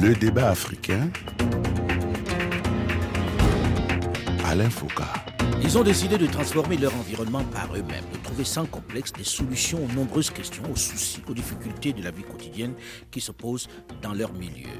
Le débat africain. Alain Foucault. Ils ont décidé de transformer leur environnement par eux-mêmes, de trouver sans complexe des solutions aux nombreuses questions, aux soucis, aux difficultés de la vie quotidienne qui se posent dans leur milieu.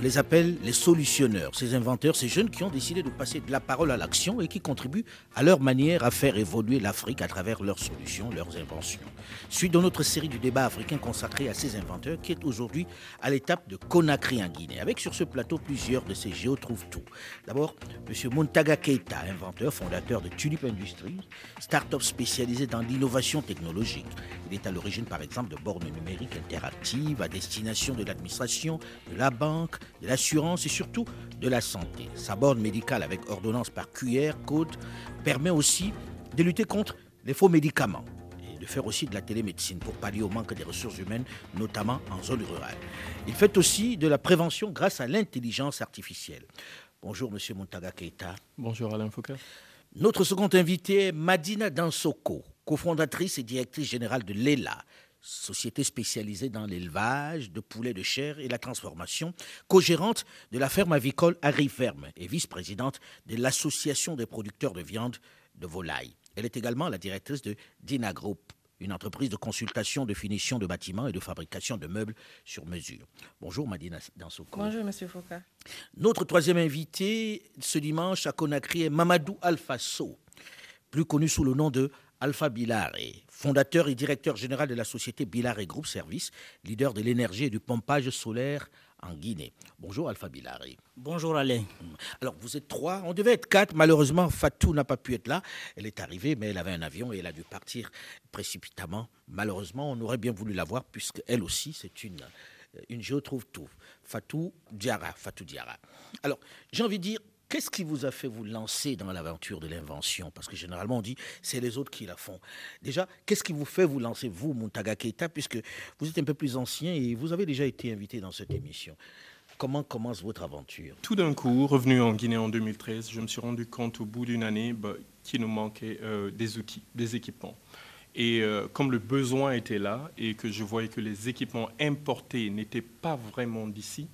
On les appelle les solutionneurs, ces inventeurs, ces jeunes qui ont décidé de passer de la parole à l'action et qui contribuent à leur manière à faire évoluer l'Afrique à travers leurs solutions, leurs inventions. Suite de notre série du débat africain consacré à ces inventeurs qui est aujourd'hui à l'étape de Conakry en Guinée, avec sur ce plateau plusieurs de ces géos trouvent tout. D'abord, M. Montaga Keita, inventeur, fondateur de Tulip Industries, start-up spécialisée dans l'innovation technologique. Il est à l'origine, par exemple, de bornes numériques interactives à destination de l'administration, de la banque, de l'assurance et surtout de la santé. Sa borne médicale avec ordonnance par QR, code, permet aussi de lutter contre les faux médicaments et de faire aussi de la télémédecine pour pallier au manque des ressources humaines, notamment en zone rurale. Il fait aussi de la prévention grâce à l'intelligence artificielle. Bonjour, Monsieur Montaga Keita. Bonjour, Alain Foucault. Notre second invité est Madina Dansoko, cofondatrice et directrice générale de l'ELA, société spécialisée dans l'élevage de poulets de chair et la transformation, co-gérante de la ferme avicole Agriferme et vice-présidente de l'Association des producteurs de viande de volaille. Elle est également la directrice de Dina Group, une entreprise de consultation de finition de bâtiments et de fabrication de meubles sur mesure. Bonjour Madina Dansoko. Bonjour Monsieur Foucault. Notre troisième invité ce dimanche à Conakry est Mamadou Alfasso, plus connu sous le nom de Alpha Bilare, fondateur et directeur général de la société Bilare Group Service, leader de l'énergie et du pompage solaire en Guinée. Bonjour Alpha Bilare. Bonjour Alain. Alors vous êtes trois, on devait être quatre. Malheureusement, Fatou n'a pas pu être là. Elle est arrivée, mais elle avait un avion et elle a dû partir précipitamment. Malheureusement, on aurait bien voulu la voir puisque elle aussi, c'est une une je trouve tout. Fatou Diara, Fatou Diara. Alors, j'ai envie de dire, Qu'est-ce qui vous a fait vous lancer dans l'aventure de l'invention? Parce que généralement, on dit c'est les autres qui la font. Déjà, qu'est-ce qui vous fait vous lancer, vous, Montaga Keita, puisque vous êtes un peu plus ancien et vous avez déjà été invité dans cette émission Comment commence votre aventure? Tout d'un coup, revenu en Guinée en 2013, je me suis rendu compte au bout d'une année bah, qu'il nous manquait euh, des outils, des équipements. Et euh, comme le besoin était là et que je voyais que les équipements importés n'étaient pas vraiment d'ici,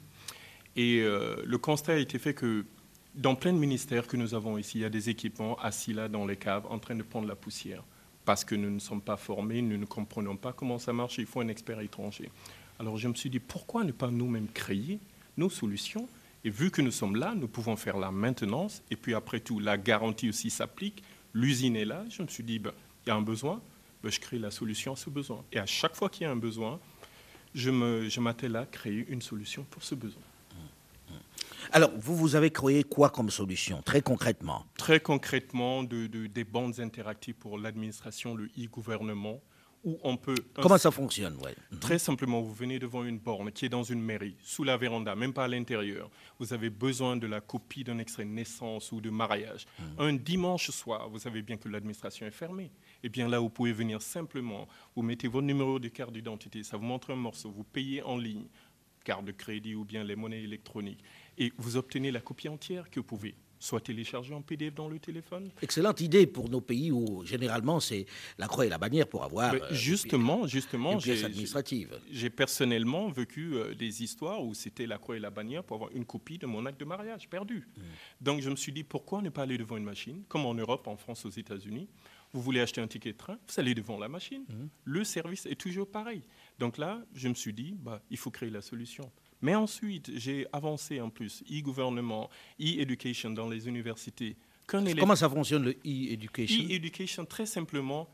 et euh, le constat a été fait que dans plein de ministères que nous avons ici, il y a des équipements assis là dans les caves en train de prendre la poussière. Parce que nous ne sommes pas formés, nous ne comprenons pas comment ça marche, il faut un expert étranger. Alors je me suis dit, pourquoi ne pas nous-mêmes créer nos solutions? Et vu que nous sommes là, nous pouvons faire la maintenance. Et puis après tout, la garantie aussi s'applique. L'usine est là. Je me suis dit, ben, il y a un besoin, ben, je crée la solution à ce besoin. Et à chaque fois qu'il y a un besoin, je m'attelle à créer une solution pour ce besoin. Alors, vous, vous avez créé quoi comme solution, très concrètement? Très concrètement, de, des bandes interactives pour l'administration, le e-gouvernement, où on peut... Comment ça fonctionne ouais? Très simplement, vous venez devant une borne qui est dans une mairie, sous la véranda, même pas à l'intérieur. Vous avez besoin de la copie d'un extrait de naissance ou de mariage. Mmh. Un dimanche soir, vous savez bien que l'administration est fermée. Et bien là, vous pouvez venir simplement, vous mettez votre numéro de carte d'identité, ça vous montre un morceau, vous payez en ligne, carte de crédit ou bien les monnaies électroniques et vous obtenez la copie entière que vous pouvez soit télécharger en PDF dans le téléphone. Excellente idée pour nos pays où généralement c'est la croix et la bannière pour avoir euh, justement, justement, une pièce administrative. J'ai personnellement vécu euh, des histoires où c'était la croix et la bannière pour avoir une copie de mon acte de mariage perdu. Hmm. Donc je me suis dit pourquoi ne pas aller devant une machine, comme en Europe, en France, aux États-Unis? Vous voulez acheter un ticket de train, vous allez devant la machine. Hmm. Le service est toujours pareil. Donc là, je me suis dit, bah, il faut créer la solution. Mais ensuite, j'ai avancé en plus, e-gouvernement, e-education dans les universités. Comment ça fonctionne le e-education E-education, très simplement,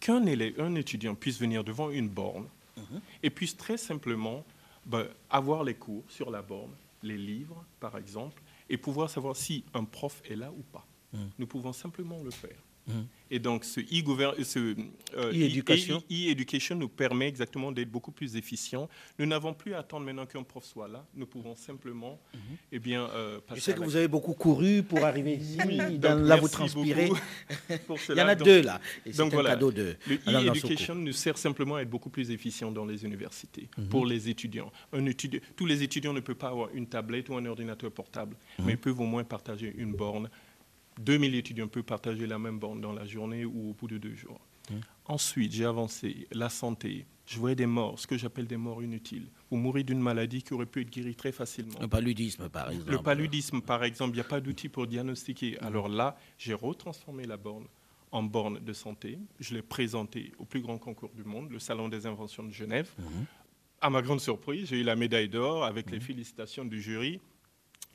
qu'un élève, un étudiant puisse venir devant une borne mhm. et puisse très simplement ben, avoir les cours sur la borne, les livres par exemple, et pouvoir savoir si un prof est là ou pas. Mhm. Nous pouvons simplement le faire. Mhm. Et donc, ce euh, e-education e nous permet exactement d'être beaucoup plus efficient. Nous n'avons plus à attendre maintenant qu'un prof soit là. Nous pouvons simplement, mm eh bien, euh, passer Je sais que vous avez beaucoup couru pour arriver ici. là, vous transpirez. Il y en a deux là. Et donc un cadeau de. Le e-education nous sert simplement à être beaucoup plus efficient dans les universités mhm. pour les étudiants. Un étudiant. Tous les étudiants ne peuvent pas avoir une tablette ou un ordinateur portable, mais ils peuvent au moins partager une borne 2000 étudiants peuvent partager la même bande dans la journée ou au bout de deux jours. Mmh. Ensuite, j'ai avancé la santé, je voyais des morts, ce que j'appelle des morts inutiles. Vous mourrez d'une maladie qui aurait pu être guérie très facilement. Le paludisme, par exemple. Le paludisme, par exemple, il n'y a pas d'outil pour diagnostiquer. Alors là, j'ai retransformé la borne en borne de santé. Je l'ai présentée au plus grand concours du monde, le Salon des inventions de Genève. Mhm. À ma grande surprise, j'ai eu la médaille d'or avec les félicitations du jury.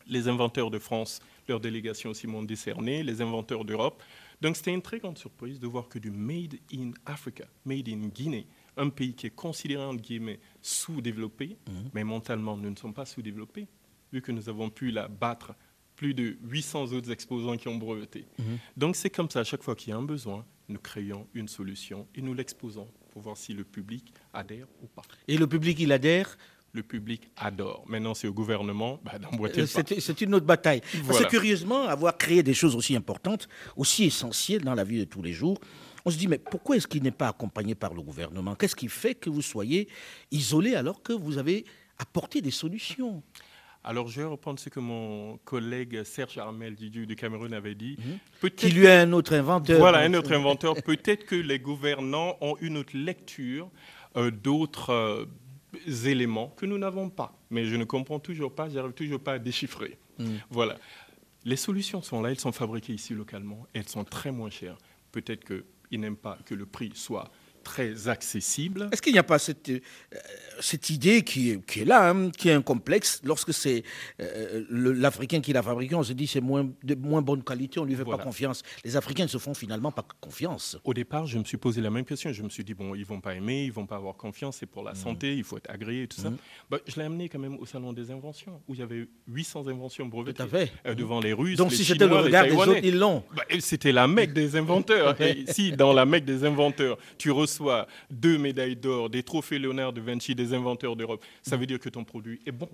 Les inventeurs de France, leur délégation aussi m'ont décerné, les inventeurs d'Europe. Donc c'était une très grande surprise de voir que du Made in Africa, Made in Guinée, un pays qui est considéré entre guillemets sous-développé, mais mentalement nous ne sommes pas sous-développés, vu que nous avons pu la battre plus de 800 autres exposants qui ont breveté. Donc c'est comme ça, à chaque fois qu'il y a un besoin, nous créons une solution et nous l'exposons pour voir si le public adhère ou pas. Et le public, il adhère Le public adore. Maintenant, c'est au gouvernement bah, d'emboîter. C'est une autre bataille. Parce Voilà. que curieusement, avoir créé des choses aussi importantes, aussi essentielles dans la vie de tous les jours, on se dit, mais pourquoi est-ce qu'il n'est pas accompagné par le gouvernement? Qu'est-ce qui fait que vous soyez isolé alors que vous avez apporté des solutions? Alors, je vais reprendre ce que mon collègue Serge Armel Didier du Cameroun avait dit. Qui Peut-être lui est un autre inventeur. Voilà, un autre inventeur. Peut-être que les gouvernants ont une autre lecture euh, d'autres euh, éléments que nous n'avons pas. Mais je ne comprends toujours pas, j'arrive toujours pas à déchiffrer. Voilà. Les solutions sont là, elles sont fabriquées ici localement, elles sont très moins chères. Peut-être qu'ils n'aiment pas que le prix soit très accessible. Est-ce qu'il n'y a pas cette, euh, cette idée qui est, qui est là, hein, qui est un complexe Lorsque c'est euh, l'Africain qui l'a fabriqué, on se dit c'est moins, de moins bonne qualité, on ne lui fait Voilà. pas confiance. Les Africains ne se font finalement pas confiance. Au départ, je me suis posé la même question. Je me suis dit, bon, ils vont pas aimer, ils vont pas avoir confiance, c'est pour la santé, il faut être agréé et tout ça. Bah, je l'ai amené quand même au Salon des inventions, où il y avait 800 inventions brevetées. Euh, devant les Russes, Donc les si c'était le regard des autres, ils l'ont. Bah, C'était la mecque des inventeurs. Et si dans la mecque des inventeurs, tu reçois deux médailles d'or, des trophées Léonard de Vinci des inventeurs d'Europe, ça veut dire que ton produit est bon.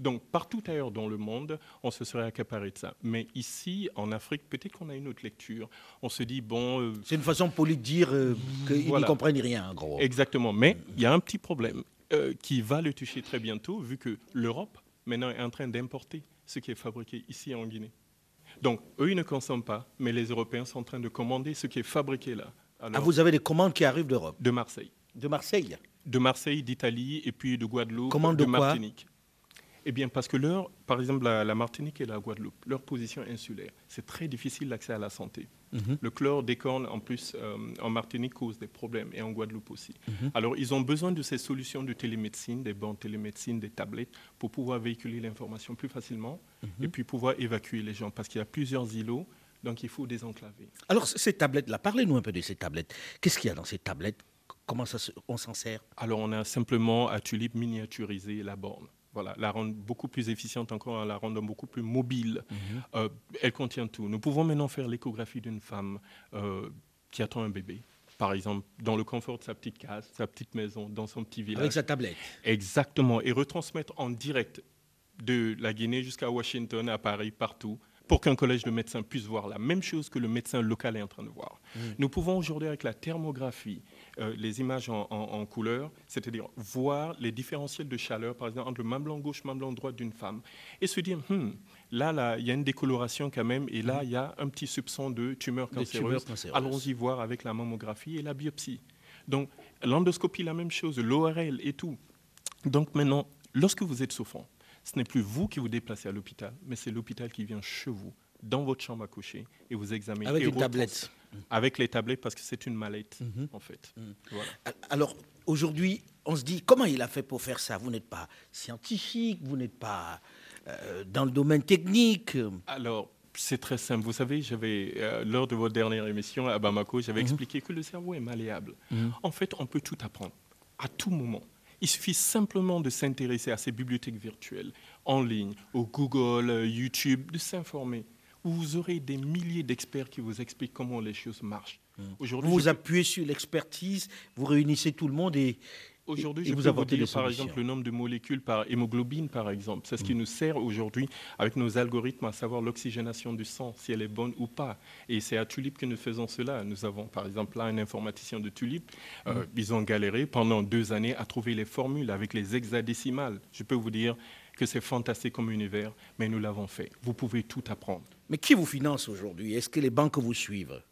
Donc partout ailleurs dans le monde, on se serait accaparé de ça. Mais ici, en Afrique, peut-être qu'on a une autre lecture. On se dit, bon, euh, C'est une façon polie de dire euh, qu'ils Voilà. n'y comprennent rien, en gros. Exactement. Mais il y a un petit problème euh, qui va le toucher très bientôt, vu que l'Europe, maintenant, est en train d'importer ce qui est fabriqué ici en Guinée. Donc, eux, ils ne consomment pas, mais les Européens sont en train de commander ce qui est fabriqué là. Alors, Ah, vous avez des commandes qui arrivent d'Europe, De Marseille. de Marseille. De Marseille, d'Italie, et puis de Guadeloupe, Commande de de quoi Martinique. Eh bien, parce que leur, par exemple, la, la Martinique et la Guadeloupe, leur position insulaire, c'est très difficile l'accès à la santé. Mhm. Le chlordécone, en plus, euh, en Martinique, cause des problèmes, et en Guadeloupe aussi. Mhm. Alors, ils ont besoin de ces solutions de télémédecine, des bancs de télémédecine, des tablettes, pour pouvoir véhiculer l'information plus facilement, Mhm. et puis pouvoir évacuer les gens, parce qu'il y a plusieurs îlots, donc il faut désenclaver. Alors, ces tablettes-là, parlez-nous un peu de ces tablettes. Qu'est-ce qu'il y a dans ces tablettes? Comment ça on s'en sert? Alors, on a simplement à Tulip miniaturisé la borne. Voilà, la rendre beaucoup plus efficiente encore, en la rendant beaucoup plus mobile. Euh, elle contient tout. Nous pouvons maintenant faire l'échographie d'une femme euh, qui attend un bébé, par exemple, dans le confort de sa petite case, sa petite maison, dans son petit village. avec sa tablette Exactement, et retransmettre en direct de la Guinée jusqu'à Washington, à Paris, partout, pour qu'un collège de médecins puisse voir la même chose que le médecin local est en train de voir. Nous pouvons aujourd'hui, avec la thermographie, euh, les images en, en- en couleur, c'est-à-dire voir les différentiels de chaleur, par exemple, entre le blanc gauche, blanc droite d'une femme, et se dire, Hmm, là, là, il y a une décoloration quand même, et là, il y a un petit soupçon de tumeur De cancéreuse. tumeur cancéreuse. Allons-y voir avec la mammographie et la biopsie. Donc, l'endoscopie, la même chose, l'ORL et tout. Donc maintenant, lorsque vous êtes souffrant, ce n'est plus vous qui vous déplacez à l'hôpital, mais c'est l'hôpital qui vient chez vous, dans votre chambre à coucher, et vous examine. Avec et une tablette. Avec les tablettes, parce que c'est une mallette, en fait. Voilà. Alors, aujourd'hui, on se dit, comment il a fait pour faire ça? Vous n'êtes pas scientifique, vous n'êtes pas euh, dans le domaine technique. Alors, c'est très simple. Vous savez, j'avais, euh, lors de votre dernière émission à Bamako, j'avais expliqué que le cerveau est malléable. En fait, on peut tout apprendre, à tout moment. Il suffit simplement de s'intéresser à ces bibliothèques virtuelles, en ligne, au Google, euh, YouTube, de s'informer. Vous aurez des milliers d'experts qui vous expliquent comment les choses marchent. Aujourd'hui, Vous vous appuyez sur l'expertise, vous réunissez tout le monde et, Aujourd'hui, je vous peux vous dire, par exemple, le nombre de molécules par hémoglobine, par exemple. C'est ce Mm. qui nous sert aujourd'hui, avec nos algorithmes, à savoir l'oxygénation du sang, si elle est bonne ou pas. Et c'est à Tulip que nous faisons cela. Nous avons, par exemple, là, un informaticien de Tulip. Euh, Mm. Ils ont galéré pendant deux années à trouver les formules avec les hexadécimales. Je peux vous dire que c'est fantastique comme univers, mais nous l'avons fait. Vous pouvez tout apprendre. Mais qui vous finance aujourd'hui? Est-ce que les banques vous suivent?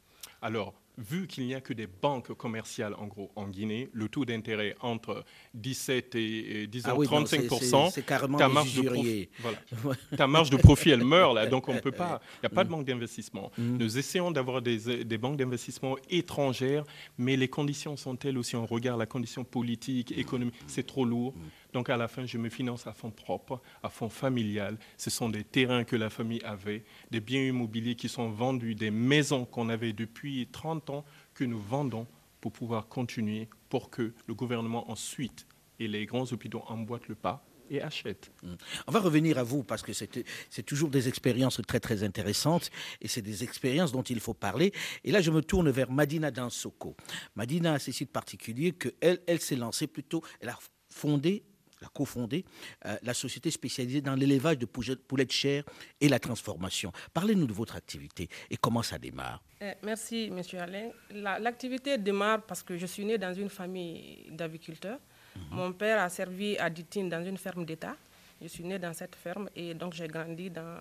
Alors, vu qu'il n'y a que des banques commerciales, en gros, en Guinée, le taux d'intérêt entre 17 et, disons 35 ah c'est carrément ta marge, de profit, ta marge de profit, elle meurt là, donc on ne peut pas. Il n'y a pas de banque d'investissement. Mm. Nous essayons d'avoir des, des, banques d'investissement étrangères, mais les conditions sont telles aussi. On regarde la condition politique, économique, c'est trop lourd. Mm. Donc à la fin, je me finance à fonds propre, à fonds familial. Ce sont des terrains que la famille avait, des biens immobiliers qui sont vendus, des maisons qu'on avait depuis 30 ans que nous vendons pour pouvoir continuer, pour que le gouvernement ensuite et les grands hôpitaux emboîtent le pas et achètent. Mmh. On va revenir à vous parce que c'est toujours des expériences très très intéressantes et c'est des expériences dont il faut parler. Et là, je me tourne vers Madina Dansoko. Madina a ceci de particulier qu'elle elle, s'est lancée plutôt, elle a fondé a cofondé euh, la société spécialisée dans l'élevage de poulets de chair et la transformation. Parlez-nous de votre activité et comment ça démarre. Eh, merci, Monsieur Alain. L'activité démarre parce que je suis né dans une famille d'aviculteurs. Mhm. Mon père a servi à Ditine dans une ferme d'État. Je suis né dans cette ferme et donc j'ai grandi dans,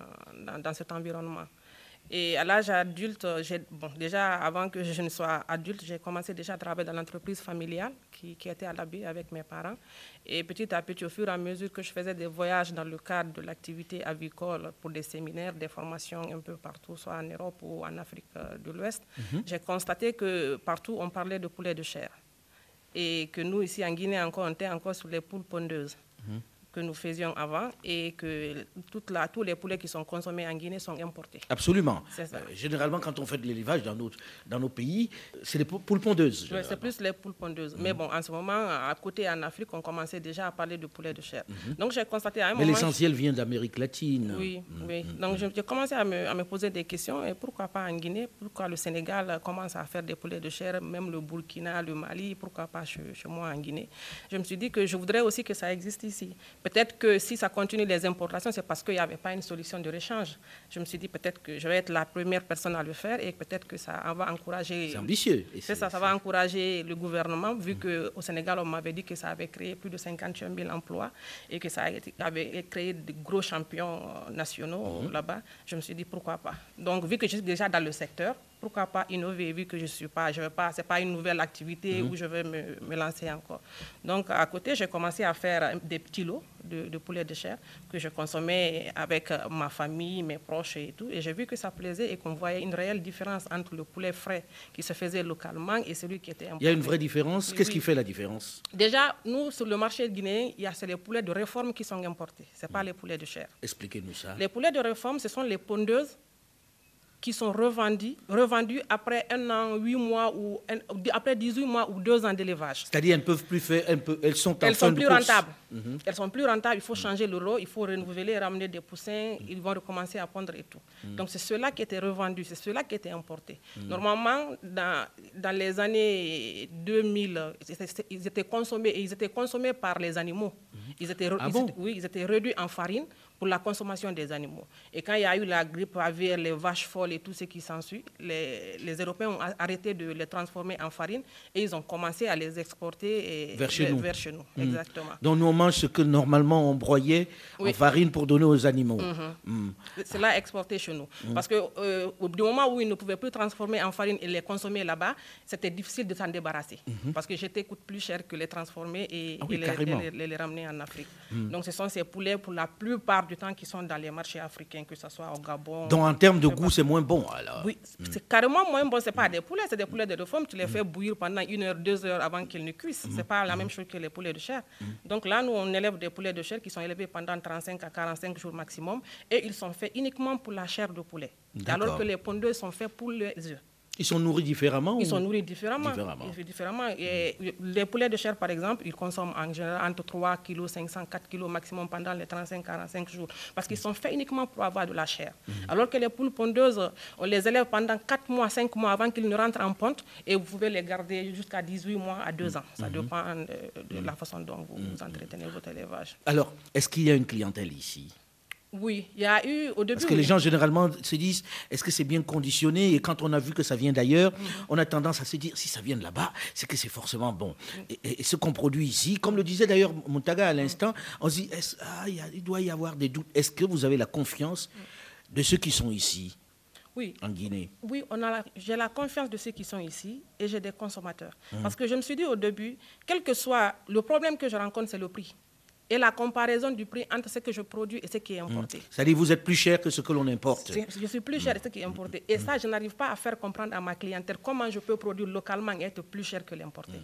dans cet environnement. Et à l'âge adulte, bon, déjà avant que je ne sois adulte, j'ai commencé déjà à travailler dans l'entreprise familiale qui, qui, était à l'abri avec mes parents. Et petit à petit, au fur et à mesure que je faisais des voyages dans le cadre de l'activité avicole pour des séminaires, des formations un peu partout, soit en Europe ou en Afrique euh, de l'Ouest, mhm. j'ai constaté que partout on parlait de poulet de chair. Et que nous, ici en Guinée, encore, on était encore sur les poules pondeuses. Mhm que nous faisions avant et que toute la, tous les poulets qui sont consommés en Guinée sont importés. Absolument. Euh, généralement, quand on fait de l'élevage dans, nos, dans nos pays, c'est les poules pondeuses. Oui, c'est plus les poules pondeuses. Mais mhm. bon, en ce moment, à côté en Afrique, on commençait déjà à parler de poulets de chair. Mhm. Donc j'ai constaté à un Mais l'essentiel vient d'Amérique latine. Oui, mhm. oui. Donc j'ai commencé à me, à me, poser des questions. Et pourquoi pas en Guinée? Pourquoi le Sénégal commence à faire des poulets de chair Même le Burkina, le Mali, pourquoi pas chez, chez moi en Guinée? Je me suis dit que je voudrais aussi que ça existe ici. Peut-être que si ça continue les importations, c'est parce qu'il n'y avait pas une solution de rechange. Je me suis dit peut-être que je vais être la première personne à le faire et peut-être que ça va encourager. C'est ambitieux. C'est ça, ça va encourager le gouvernement, vu qu'au Sénégal, on m'avait dit que ça avait créé plus de 58 000 emplois et que ça avait créé de gros champions nationaux mhm. là-bas. Je me suis dit pourquoi pas. Donc, vu que je suis déjà dans le secteur, pourquoi pas innover vu que je suis pas, je veux pas, c'est pas une nouvelle activité mhm. où je vais me, me, lancer encore. Donc à côté, j'ai commencé à faire des petits lots de, de, poulet de chair que je consommais avec euh, ma famille, mes proches et tout. Et j'ai vu que ça plaisait et qu'on voyait une réelle différence entre le poulet frais qui se faisait localement et celui qui était importé. Il y a une vraie différence. Qu'est-ce qui fait la différence? Déjà, nous sur le marché guinéen, il y a c'est les poulets de réforme qui sont importés. C'est pas mm. les poulets de chair. Expliquez-nous ça. Les poulets de réforme, ce sont les pondeuses qui sont revendus, revendus après un an, huit mois ou après 18 mois ou deux ans d'élevage. C'est-à-dire elles ne peuvent plus faire, elles sont, elles sont plus rentables. Mhm. Elles sont plus rentables. Il faut changer le lot, il faut renouveler, ramener des poussins. Ils vont recommencer à pondre et tout. Mhm. Donc c'est cela qui était revendu, c'est cela qui était importé. Mhm. Normalement, dans, dans les années 2000, ils étaient consommés et ils étaient consommés par les animaux. Ils étaient, ah oui, ils étaient réduits en farine pour la consommation des animaux. Et quand il y a eu la grippe aviaire, les vaches folles et tout ce qui s'ensuit, les, les, Européens ont arrêté de les transformer en farine et ils ont commencé à les exporter vers, chez nous. Vers chez nous hmm. Exactement. Donc nous on mange ce que normalement on broyait en farine pour donner aux animaux. Hmm. C'est là exporté chez nous. Hmm. Parce que euh, au moment où ils ne pouvaient plus transformer en farine et les consommer là-bas, c'était difficile de s'en débarrasser. Mhm. Parce que j'étais coûte plus cher que les transformer et, ah les, les, les, ramener en Afrique. Donc ce sont ces poulets pour la plupart du temps qui sont dans les marchés africains, que ce soit au Gabon. Donc en termes de goût, c'est moins bon alors Oui, c'est carrément moins bon. Ce pas des poulets, c'est des poulets de réforme. Tu les fais bouillir pendant une heure, deux heures avant qu'ils ne cuisent. Ce n'est pas la même chose que les poulets de chair. Donc là, nous, on élève des poulets de chair qui sont élevés pendant 35 à 45 jours maximum et ils sont faits uniquement pour la chair de poulet. Alors que les pondeux sont faits pour les œufs. Ils sont nourris différemment Ils sont nourris différemment. différemment. Et les poulets de chair, par exemple, ils consomment en général entre 3 kg, 500, 4 kg maximum pendant les 35-45 jours. Parce qu'ils sont faits uniquement pour avoir de la chair. Mhm. Alors que les poules pondeuses, on les élève pendant 4 mois, 5 mois avant qu'ils ne rentrent en ponte et vous pouvez les garder jusqu'à 18 mois à 2 ans. Ça mhm. dépend de, la façon dont vous, vous entretenez votre élevage. Alors, est-ce qu'il y a une clientèle ici? Oui, il y a eu au début. Parce que les gens généralement se disent est-ce que c'est bien conditionné? Et quand on a vu que ça vient d'ailleurs, mhm. on a tendance à se dire si ça vient de là-bas, c'est que c'est forcément bon. Mhm. Et, ce qu'on produit ici, comme le disait d'ailleurs Montaga à l'instant, on se dit ah, il doit y avoir des doutes. Est-ce que vous avez la confiance de ceux qui sont ici? Oui. en Guinée Oui, j'ai la confiance de ceux qui sont ici et j'ai des consommateurs. Parce que je me suis dit au début, quel que soit le problème que je rencontre, c'est le prix et la comparaison du prix entre ce que je produis et ce qui est importé. C'est-à-dire vous êtes plus cher que ce que l'on importe. Je suis plus cher que ce qui est importé. Et ça, je n'arrive pas à faire comprendre à ma clientèle comment je peux produire localement et être plus cher que l'importé.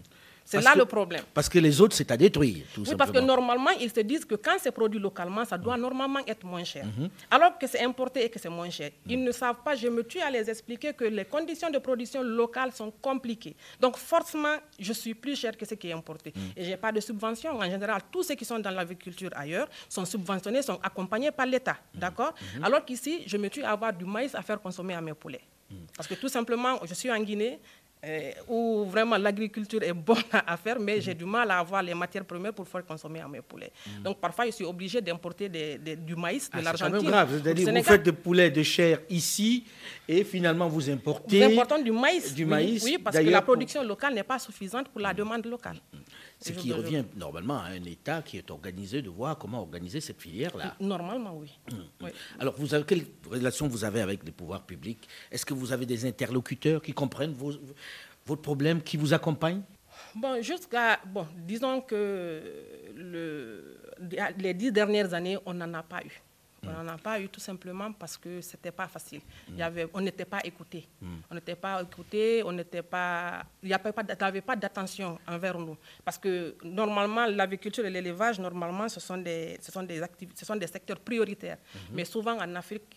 C'est là le problème. Parce que les autres, c'est à détruire. Tout oui, parce que normalement, ils se disent que quand c'est produit localement, ça doit normalement être moins cher. Mhm. Alors que c'est importé et que c'est moins cher. Ils ne savent pas, je me tue à les expliquer que les conditions de production locale sont compliquées. Donc forcément, je suis plus cher que ce qui est importé. Mhm. Et je n'ai pas de subvention. En général, tous ceux qui sont dans l'agriculture ailleurs sont subventionnés, sont accompagnés par l'État. Mhm. D'accord Alors qu'ici, je me tue à avoir du maïs à faire consommer à mes poulets. Parce que tout simplement, je suis en Guinée, où vraiment l'agriculture est bonne à faire, mais j'ai du mal à avoir les matières premières pour faire consommer à mes poulets. Mm. Donc parfois, je suis obligé d'importer du maïs de ah, l'Argentine. C'est grave. vous faites des poulets de chair ici et finalement vous importez. Nous importons du maïs. Du maïs. Oui, parce que la production locale n'est pas suffisante pour la demande locale. Mm. Ce qui revient normalement à un État qui est organisé de voir comment organiser cette filière-là. Normalement, oui. Mm. Alors, vous avez, quelle relation vous avez avec les pouvoirs publics? Est-ce que vous avez des interlocuteurs qui comprennent vos, votre problème, qui vous accompagnent? Bon, jusqu'à. Bon, disons que le, les dix dernières années, on n'en a pas eu. On n'en a pas eu tout simplement parce que ce n'était pas facile. Il y avait, on n'était pas écouté. On n'était pas écouté, on n'était pas, il n'y avait pas, d'attention envers nous. Parce que normalement, l'agriculture et l'élevage, normalement, ce sont des, ce sont des, ce sont des secteurs prioritaires. Mais souvent en Afrique,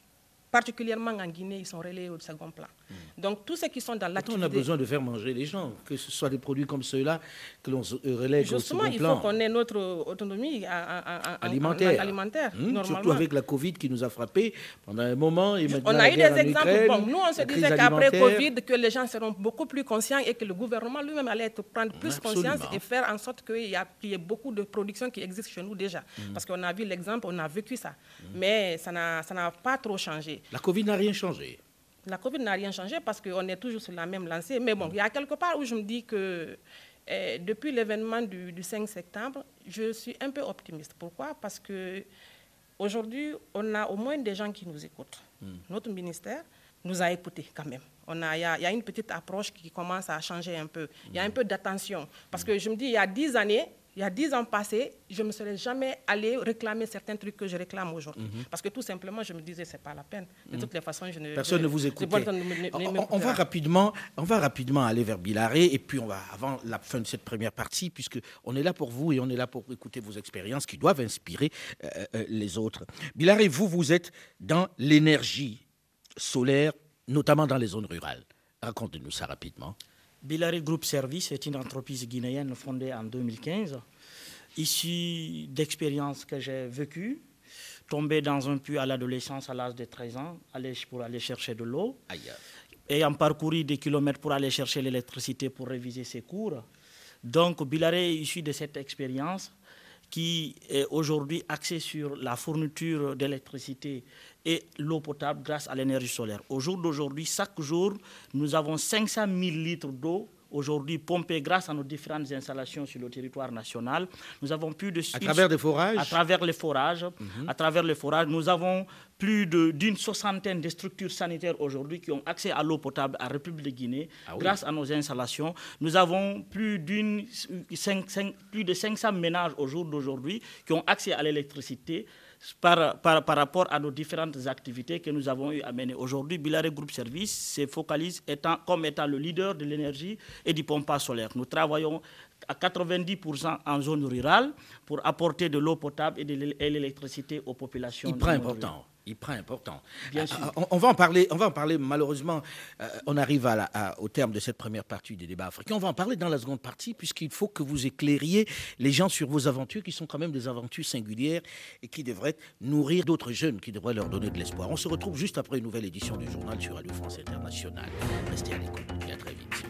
particulièrement en Guinée, ils sont relayés au second plan. Hmm. Donc tous ceux qui sont dans l'activité... On a besoin de faire manger les gens, que ce soit des produits comme ceux-là que l'on relègue au second plan. Justement, il faut qu'on ait notre autonomie alimentaire, alimentaire hmm, surtout avec la Covid qui nous a frappés pendant un moment. Et on a eu des exemples. bon, nous, on se disait qu'après Covid, que les gens seront beaucoup plus conscients et que le gouvernement lui-même allait prendre plus conscience et faire en sorte qu'il y, y, ait beaucoup de production qui existe chez nous déjà. Hmm. Parce qu'on a vu l'exemple, on a vécu ça. Mais ça n'a pas trop changé. La Covid n'a rien changé. La Covid n'a rien changé parce qu'on est toujours sur la même lancée. Mais bon, il y a quelque part où je me dis que eh, depuis l'événement du, 5 septembre, je suis un peu optimiste. Pourquoi? Parce que aujourd'hui, on a au moins des gens qui nous écoutent. Hmm. Notre ministère nous a écoutés quand même. Il y, y, a une petite approche qui commence à changer un peu. Il y a un hmm. peu d'attention. Parce que je me dis, il y a dix années, il y a dix ans passés, je ne me serais jamais allé réclamer certains trucs que je réclame aujourd'hui. Mhm. Parce que tout simplement, je me disais, ce n'est pas la peine. De mhm. toutes les façons, je ne... Personne ne vous écoute. On, va rapidement, on va rapidement aller vers Bilaré, et puis on va, avant la fin de cette première partie, puisqu'on est là pour vous et on est là pour écouter vos expériences qui doivent inspirer euh, euh, les autres. Bilaré, vous, vous êtes dans l'énergie solaire, notamment dans les zones rurales. Racontez-nous ça rapidement. Bilari Group Service est une entreprise guinéenne fondée en 2015, issue d'expériences que j'ai vécues, tombé dans un puits à l'adolescence à l'âge de 13 ans pour aller chercher de l'eau, ayant parcouru des kilomètres pour aller chercher l'électricité pour réviser ses cours. Donc Bilare est issu de cette expérience qui est aujourd'hui axée sur la fourniture d'électricité et l'eau potable grâce à l'énergie solaire. Au jour d'aujourd'hui, chaque jour, nous avons 500 000 litres d'eau aujourd'hui pompés grâce à nos différentes installations sur le territoire national. Nous avons plus de... À travers des forages À travers les forages. Mhm. À travers les forages, nous avons plus d'une soixantaine de structures sanitaires aujourd'hui qui ont accès à l'eau potable à République de Guinée ah grâce à nos installations. Nous avons plus, plus de 500 ménages au jour d'aujourd'hui qui ont accès à l'électricité par, par, par, rapport à nos différentes activités que nous avons eu à mener. Aujourd'hui, Bilare Group Service se focalise étant, comme étant le leader de l'énergie et du pompage solaire. Nous travaillons à 90% en zone rurale pour apporter de l'eau potable et de l'électricité aux populations. Il prend important il prend important. Bien sûr. Euh, on, va en parler, on va en parler malheureusement, euh, on arrive à au terme de cette première partie des débats africains. On va en parler dans la seconde partie, puisqu'il faut que vous éclairiez les gens sur vos aventures, qui sont quand même des aventures singulières et qui devraient nourrir d'autres jeunes, qui devraient leur donner de l'espoir. On se retrouve juste après une nouvelle édition du journal sur Radio France Internationale. Restez à l'écoute et à très vite.